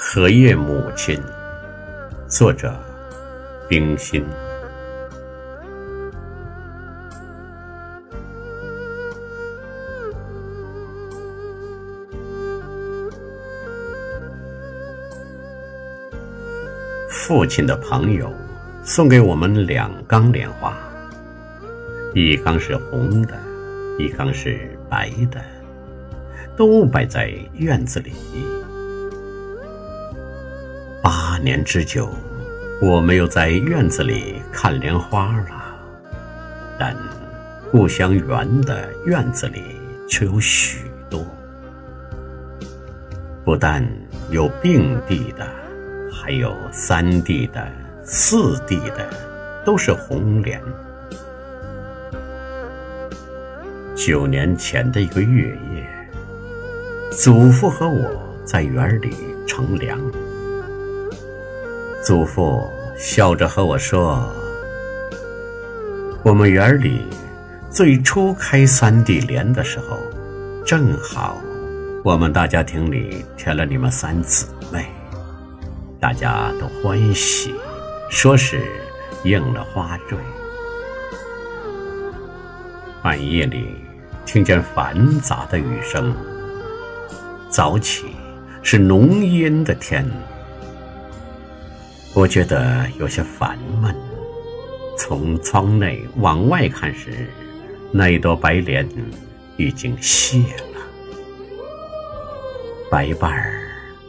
荷叶母亲，作者冰心。父亲的朋友送给我们两缸莲花，一缸是红的，一缸是白的，都摆在院子里。年之久，我没有在院子里看莲花了，但故乡园的院子里却有许多，不但有并蒂的。还有三蒂的、四蒂的，都是红莲。九年前的一个月夜，祖父和我在园里乘凉。祖父笑着和我说：“我们园里最初开三地莲的时候，正好我们大家庭里添了你们三姊妹。”大家都欢喜，说是应了花蕊。半夜里听见繁杂的雨声，早起是浓阴的天，我觉得有些烦闷。从窗内往外看时，那一朵白莲已经谢了，白瓣儿。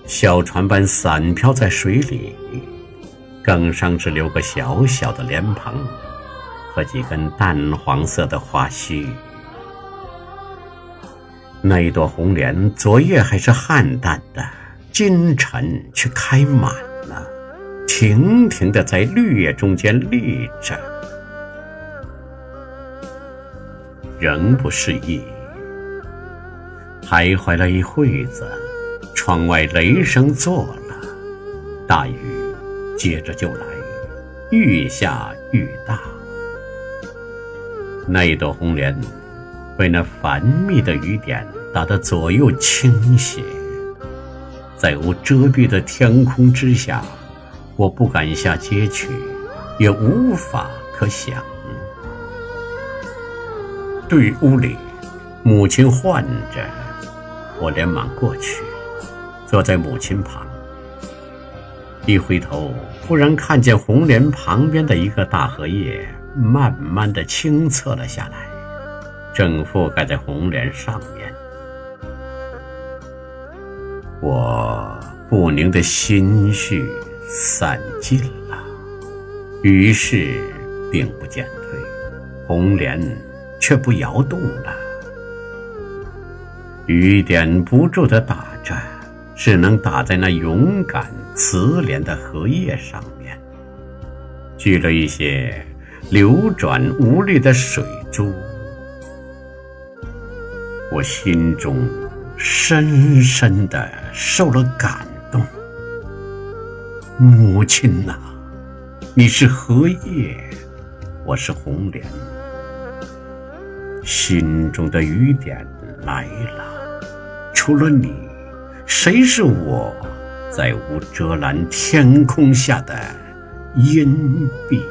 小船般散漂在水里，梗上只留个小小的莲蓬和几根淡黄色的花须。那一朵红莲昨夜还是旱淡的，今晨却开满了，亭亭的在绿叶中间立着，仍不适宜，徘徊了一会子。窗外雷声作了，大雨接着就来，愈下愈大。那一朵红莲被那繁密的雨点打得左右倾斜，在无遮蔽的天空之下，我不敢下街去，也无法可想。对屋里母亲唤着，我连忙过去。坐在母亲旁，一回头，忽然看见红莲旁边的一个大荷叶慢慢的清侧了下来，正覆盖在红莲上面。我不宁的心绪散尽了，于是并不减退，红莲却不摇动了，雨点不住的打着。只能打在那勇敢慈怜的荷叶上面，聚了一些流转无力的水珠。我心中深深的受了感。母亲呐，你是荷叶，我是红莲，心中的雨点来了，除了你。谁是我，在无遮拦天空下的荫蔽？